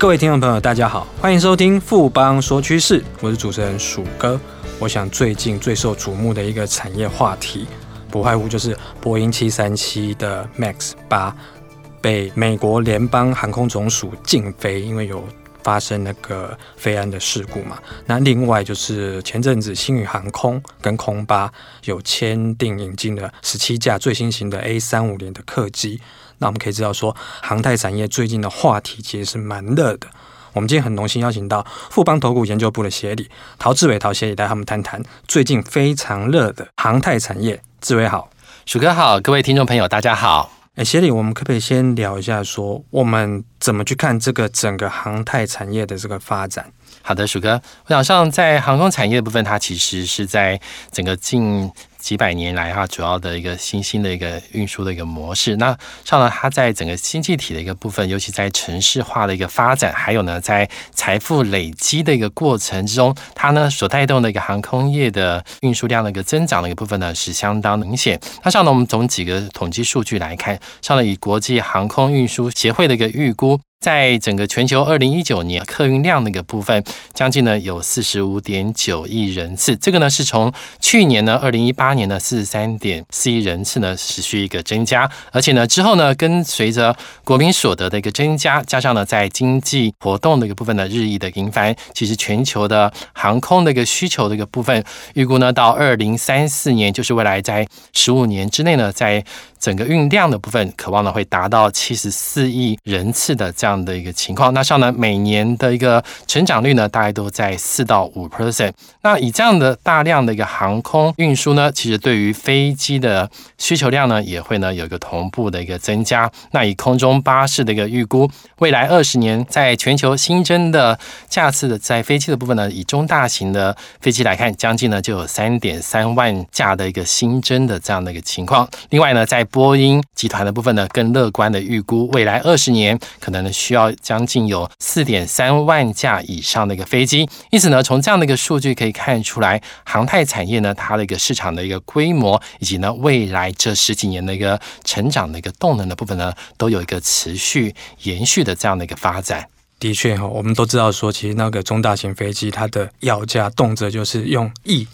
各位听众朋友，大家好，欢迎收听富邦说趋势，我是主持人鼠哥。我想最近最受瞩目的一个产业话题，不外乎就是波音七三七的 MAX 八被美国联邦航空总署禁飞，因为有发生那个飞安的事故嘛。那另外就是前阵子星宇航空跟空巴有签订引进了十七架最新型的 A 三五零的客机。那我们可以知道说，航太产业最近的话题其实是蛮热的。我们今天很荣幸邀请到富邦投顾研究部的协理陶志伟陶协理带他们谈谈最近非常热的航太产业。志伟好，鼠哥好，各位听众朋友大家好。哎，协理，我们可不可以先聊一下说，我们怎么去看这个整个航太产业的这个发展？好的，鼠哥，我想像在航空产业的部分，它其实是在整个近。几百年来哈，主要的一个新兴的一个运输的一个模式。那上了，它在整个经济体的一个部分，尤其在城市化的一个发展，还有呢，在财富累积的一个过程之中，它呢所带动的一个航空业的运输量的一个增长的一个部分呢，是相当明显。那像呢，我们从几个统计数据来看，上了，以国际航空运输协会的一个预估。在整个全球二零一九年客运量的一个部分，将近呢有四十五点九亿人次，这个呢是从去年呢二零一八年的四十三点四亿人次呢持续一个增加，而且呢之后呢跟随着国民所得的一个增加，加上呢在经济活动的一个部分呢日益的频繁，其实全球的航空的一个需求的一个部分，预估呢到二零三四年，就是未来在十五年之内呢，在整个运量的部分，可望呢会达到七十四亿人次的这样的一个情况。那像呢每年的一个成长率呢，大概都在四到五 percent。那以这样的大量的一个航空运输呢，其实对于飞机的需求量呢，也会呢有一个同步的一个增加。那以空中巴士的一个预估，未来二十年在全球新增的架次的在飞机的部分呢，以中大型的飞机来看，将近呢就有三点三万架的一个新增的这样的一个情况。另外呢，在波音集团的部分呢，更乐观的预估，未来二十年可能呢需要将近有四点三万架以上的一个飞机。因此呢，从这样的一个数据可以看出来，航太产业呢，它的一个市场的一个规模，以及呢未来这十几年的一个成长的一个动能的部分呢，都有一个持续延续的这样的一个发展。的确哈，我们都知道说，其实那个中大型飞机它的要价动辄就是用亿，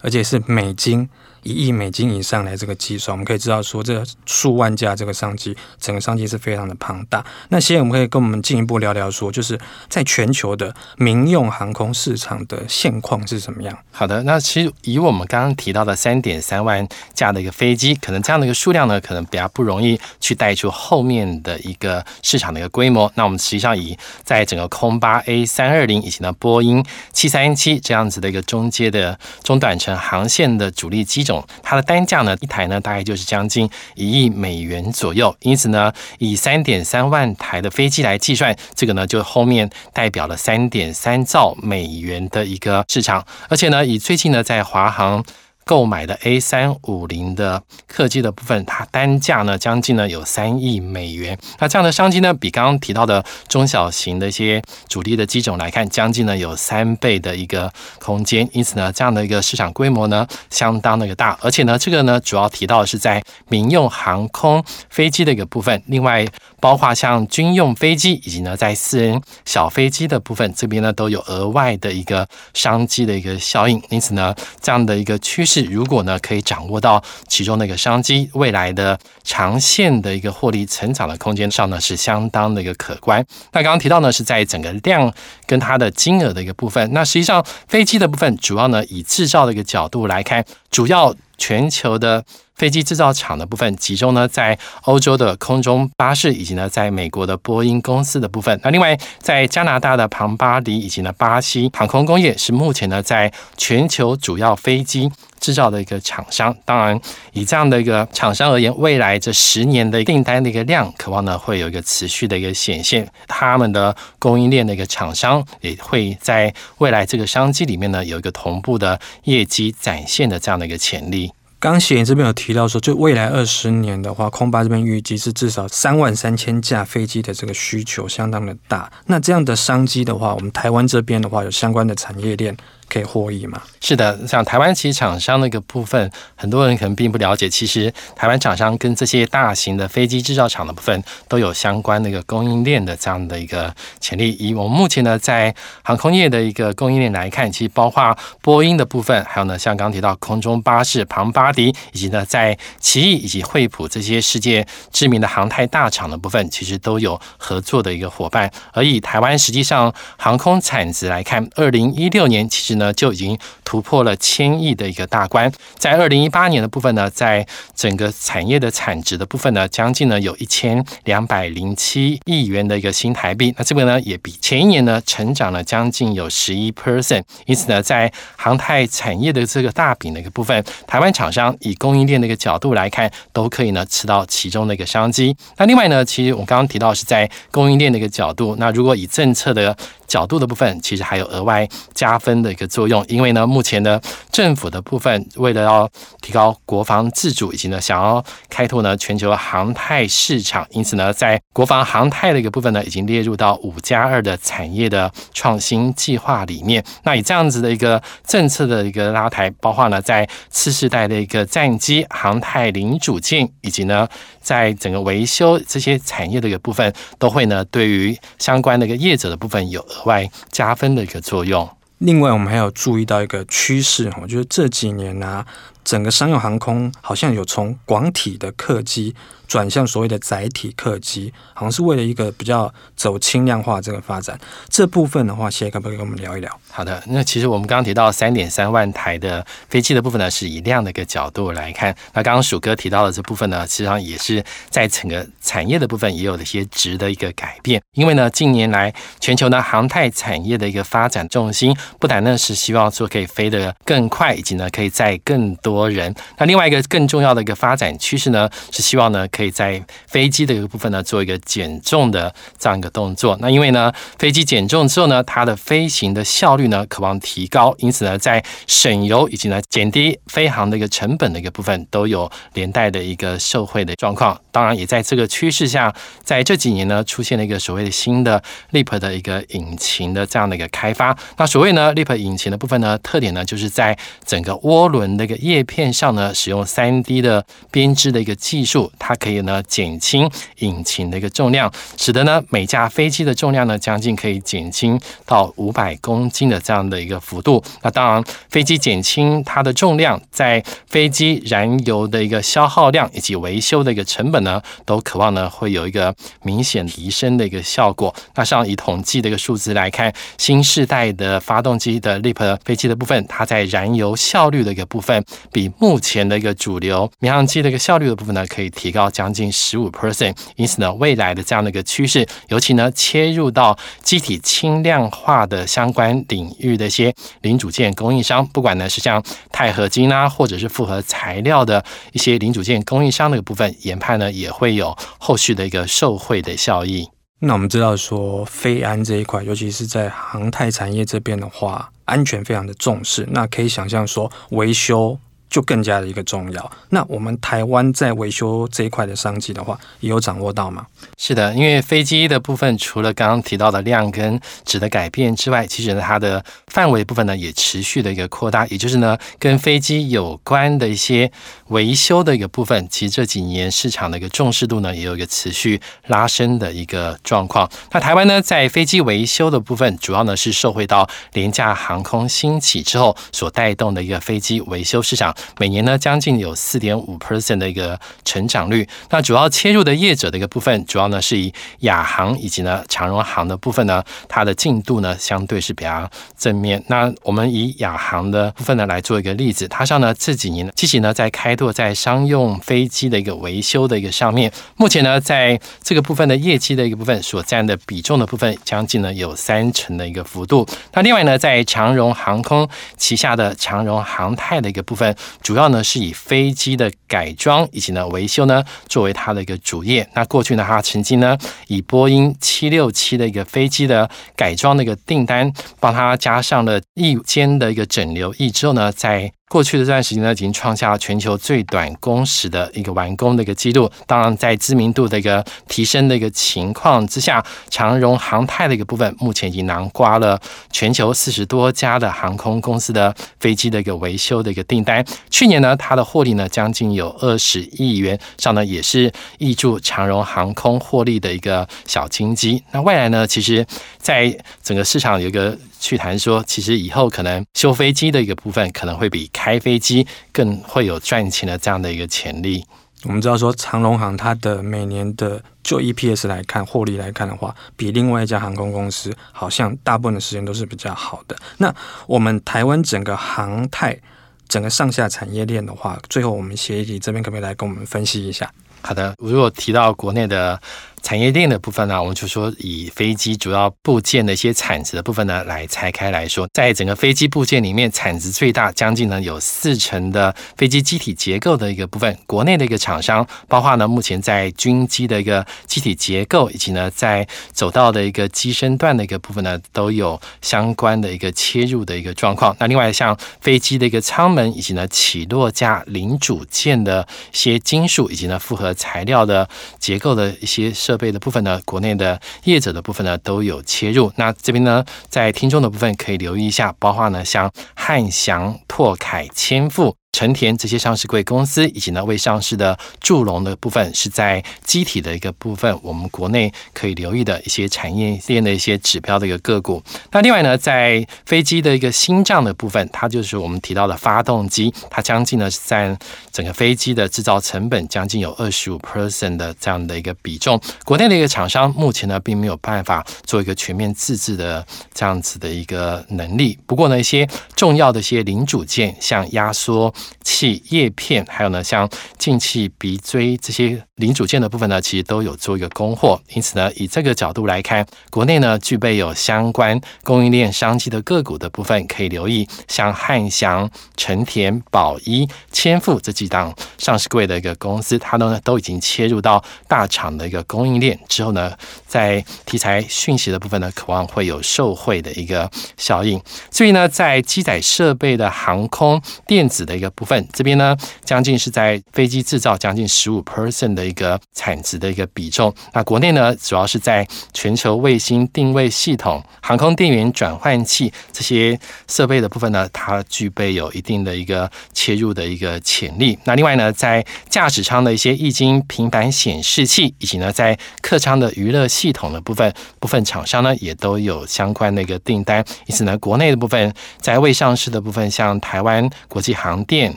而且是美金。一亿美金以上来这个计算，我们可以知道说，这数万架这个商机，整个商机是非常的庞大。那现在我们可以跟我们进一步聊聊说，就是在全球的民用航空市场的现况是什么样？好的，那其实以我们刚刚提到的三点三万架的一个飞机，可能这样的一个数量呢，可能比较不容易去带出后面的一个市场的一个规模。那我们实际上以在整个空巴 A 三二零以及呢波音七三七这样子的一个中阶的中短程航线的主力机它的单价呢，一台呢大概就是将近一亿美元左右，因此呢，以三点三万台的飞机来计算，这个呢就后面代表了三点三兆美元的一个市场，而且呢，以最近呢在华航。购买的 A 三五零的客机的部分，它单价呢将近呢有三亿美元。那这样的商机呢，比刚刚提到的中小型的一些主力的机种来看，将近呢有三倍的一个空间。因此呢，这样的一个市场规模呢，相当的一个大。而且呢，这个呢主要提到的是在民用航空飞机的一个部分，另外包括像军用飞机以及呢在私人小飞机的部分，这边呢都有额外的一个商机的一个效应。因此呢，这样的一个趋势。是如果呢，可以掌握到其中的一个商机，未来的长线的一个获利成长的空间上呢，是相当的一个可观。那刚刚提到呢，是在整个量跟它的金额的一个部分。那实际上飞机的部分，主要呢以制造的一个角度来看，主要全球的。飞机制造厂的部分集中呢在欧洲的空中巴士，以及呢在美国的波音公司的部分。那另外在加拿大的庞巴迪以及呢巴西航空工业是目前呢在全球主要飞机制造的一个厂商。当然，以这样的一个厂商而言，未来这十年的订单的一个量，渴望呢会有一个持续的一个显现。他们的供应链的一个厂商也会在未来这个商机里面呢有一个同步的业绩展现的这样的一个潜力。刚贤这边有提到说，就未来二十年的话，空巴这边预计是至少三万三千架飞机的这个需求相当的大。那这样的商机的话，我们台湾这边的话，有相关的产业链。可以获益吗？是的，像台湾其实厂商那个部分，很多人可能并不了解。其实台湾厂商跟这些大型的飞机制造厂的部分都有相关的一个供应链的这样的一个潜力。以我们目前呢，在航空业的一个供应链来看，其实包括波音的部分，还有呢，像刚刚提到空中巴士庞巴迪，以及呢，在奇异以及惠普这些世界知名的航太大厂的部分，其实都有合作的一个伙伴。而以台湾实际上航空产值来看，二零一六年其实呢，就已经突破了千亿的一个大关。在二零一八年的部分呢，在整个产业的产值的部分呢，将近呢有一千两百零七亿元的一个新台币。那这个呢，也比前一年呢成长了将近有十一 percent。因此呢，在航太产业的这个大饼的一个部分，台湾厂商以供应链的一个角度来看，都可以呢吃到其中的一个商机。那另外呢，其实我刚刚提到是在供应链的一个角度，那如果以政策的角度的部分，其实还有额外加分的一个作用，因为呢，目前呢，政府的部分为了要提高国防自主，以及呢，想要开拓呢全球航太市场，因此呢，在国防航太的一个部分呢，已经列入到五加二的产业的创新计划里面。那以这样子的一个政策的一个拉抬，包括呢，在次世代的一个战机航太零组件，以及呢，在整个维修这些产业的一个部分，都会呢，对于相关的一个业者的部分有额。外加分的一个作用。另外，我们还要注意到一个趋势，我觉得这几年呢、整个商用航空好像有从广体的客机。转向所谓的载体客机，好像是为了一个比较走轻量化这个发展。这部分的话，谢可不可以跟我们聊一聊？好的，那其实我们刚刚提到三点三万台的飞机的部分呢，是以量的一个角度来看。那刚刚鼠哥提到的这部分呢，实际上也是在整个产业的部分也有了一些值的一个改变。因为呢，近年来全球呢航太产业的一个发展重心，不但呢是希望说可以飞得更快，以及呢可以载更多多人。那另外一个更重要的一个发展趋势呢，是希望呢。可以在飞机的一个部分呢，做一个减重的这样一个动作。那因为呢，飞机减重之后呢，它的飞行的效率呢，渴望提高，因此呢，在省油以及呢减低飞航的一个成本的一个部分，都有连带的一个受惠的状况。当然，也在这个趋势下，在这几年呢，出现了一个所谓的新的 LEAP 的一个引擎的这样的一个开发。那所谓呢，LEAP 引擎的部分呢，特点呢，就是在整个涡轮的一个液片上呢，使用 3D 的编织的一个技术，它可以。呢减轻引擎的一个重量，使得呢每架飞机的重量呢将近可以减轻到五百公斤的这样的一个幅度。那当然，飞机减轻它的重量，在飞机燃油的一个消耗量以及维修的一个成本呢，都渴望呢会有一个明显提升的一个效果。那像以统计的一个数字来看，新世代的发动机的 LEAP 飞机的部分，它在燃油效率的一个部分，比目前的一个主流民航机的一个效率的部分呢，可以提高。将近十五 percent，因此呢，未来的这样的一个趋势，尤其呢，切入到机体轻量化的相关领域的一些零组件供应商，不管呢是像钛合金啊，或者是复合材料的一些零组件供应商的部分，研判呢也会有后续的一个受惠的效益。那我们知道说，飞安这一块，尤其是在航太产业这边的话，安全非常的重视。那可以想象说，维修。就更加的一个重要。那我们台湾在维修这一块的商机的话，也有掌握到吗？是的，因为飞机的部分，除了刚刚提到的量跟质的改变之外，其实呢，它的范围部分呢也持续的一个扩大。也就是呢，跟飞机有关的一些维修的一个部分，其实这几年市场的一个重视度呢，也有一个持续拉升的一个状况。那台湾呢，在飞机维修的部分，主要呢是受惠到廉价航空兴起之后所带动的一个飞机维修市场。每年呢，将近有四点五 percent 的一个成长率。那主要切入的业者的一个部分，主要呢是以亚航以及呢长荣航的部分呢，它的进度呢相对是比较正面。那我们以亚航的部分呢来做一个例子，它上呢这几年积极呢在开拓在商用飞机的一个维修的一个上面，目前呢在这个部分的业绩的一个部分所占的比重的部分，将近呢有三成的一个幅度。那另外呢，在长荣航空旗下的长荣航太的一个部分。主要呢是以飞机的改装以及呢维修呢作为它的一个主业。那过去呢，它曾经呢以波音七六七的一个飞机的改装的一个订单，帮它加上了翼间的一个整流翼之后呢，在过去的这段时间呢，已经创下了全球最短工时的一个完工的一个记录。当然，在知名度的一个提升的一个情况之下，长荣航太的一个部分，目前已经囊括了全球四十多家的航空公司的飞机的一个维修的一个订单。去年呢，它的获利呢将近有二十亿元，上呢也是挹注长荣航空获利的一个小金鸡。那未来呢，其实在整个市场有一个。去谈说，其实以后可能修飞机的一个部分，可能会比开飞机更会有赚钱的这样的一个潜力。我们知道说，长龙航它的每年的就 EPS 来看，获利来看的话，比另外一家航空公司好像大部分的时间都是比较好的。那我们台湾整个航太整个上下产业链的话，最后我们协议这边可不可以来跟我们分析一下？好的，如果提到国内的。产业链的部分呢，我们就说以飞机主要部件的一些产值的部分呢来拆开来说，在整个飞机部件里面，产值最大，将近呢有四成的飞机机体结构的一个部分，国内的一个厂商，包括呢目前在军机的一个机体结构，以及呢在走道的一个机身段的一个部分呢，都有相关的一个切入的一个状况。那另外像飞机的一个舱门，以及呢起落架零组件的一些金属，以及呢复合材料的结构的一些。设备的部分呢，国内的业者的部分呢都有切入。那这边呢，在听众的部分可以留意一下，包括呢像汉翔、拓凯、千富。成田这些上市贵公司，以及呢未上市的祝龙的部分，是在机体的一个部分，我们国内可以留意的一些产业链的一些指标的一个个股。那另外呢，在飞机的一个心脏的部分，它就是我们提到的发动机，它将近呢占整个飞机的制造成本将近有二十五 percent 的这样的一个比重。国内的一个厂商目前呢并没有办法做一个全面自制的这样子的一个能力。不过呢，一些重要的一些零组件，像压缩。气叶片，还有呢，像进气鼻锥这些零组件的部分呢，其实都有做一个供货。因此呢，以这个角度来看，国内呢具备有相关供应链商机的个股的部分，可以留意像汉翔、成田、宝一、千富这几档上市柜的一个公司，它呢都已经切入到大厂的一个供应链之后呢，在题材讯息的部分呢，渴望会有受惠的一个效应。所以呢，在机载设备的航空电子的一个部分这边呢，将近是在飞机制造将近十五 percent 的一个产值的一个比重。那国内呢，主要是在全球卫星定位系统、航空电源转换器这些设备的部分呢，它具备有一定的一个切入的一个潜力。那另外呢，在驾驶舱的一些液晶平板显示器，以及呢在客舱的娱乐系统的部分，部分厂商呢也都有相关的一个订单。因此呢，国内的部分在未上市的部分，像台湾国际航电。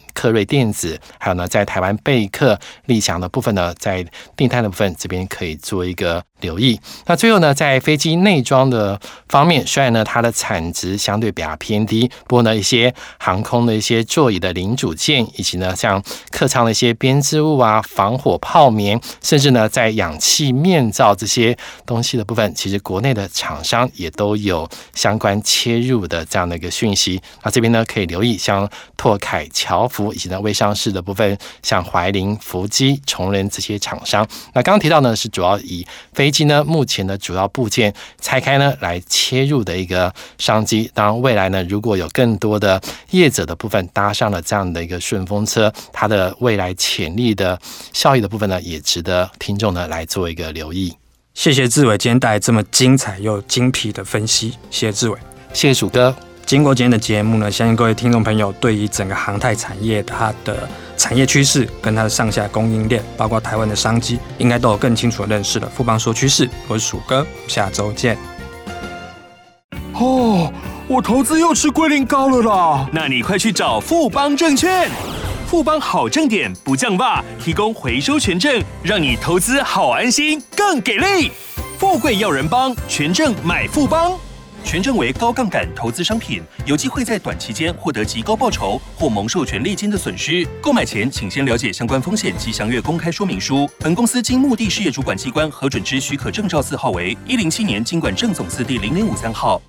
科瑞电子，还有呢，在台湾贝克、立翔的部分呢，在订单的部分这边可以做一个留意。那最后呢，在飞机内装的方面，虽然呢它的产值相对比较偏低，不过呢一些航空的一些座椅的零组件，以及呢像客舱的一些编织物啊、防火泡棉，甚至呢在氧气面罩这些东西的部分，其实国内的厂商也都有相关切入的这样的一个讯息。那这边呢可以留意像拓凯、乔福以及呢未上市的部分，像怀林、福基、崇仁这些厂商。那刚刚提到呢是主要以飞机呢，目前的主要部件拆开呢，来切入的一个商机。当然，未来呢，如果有更多的业者的部分搭上了这样的一个顺风车，它的未来潜力的效益的部分呢，也值得听众呢来做一个留意。谢谢志伟今天带来这么精彩又精辟的分析，谢谢志伟，谢谢鼠哥。经过今天的节目呢，相信各位听众朋友对于整个航太产业它的产业趋势跟它的上下供应链，包括台湾的商机，应该都有更清楚的认识了。富邦说趋势，我是鼠哥，下周见。哦，我投资又吃龟苓膏了啦！那你快去找富邦证券，富邦好证点不降价，提供回收权证，让你投资好安心，更给力。富贵要人帮，权证买富邦。权证为高杠杆投资商品，有机会在短期间获得极高报酬或蒙受权利金的损失。购买前请先了解相关风险及详阅公开说明书。本公司经目的事业主管机关核准之许可证照字号为一零七年经管证总字第零零五三号。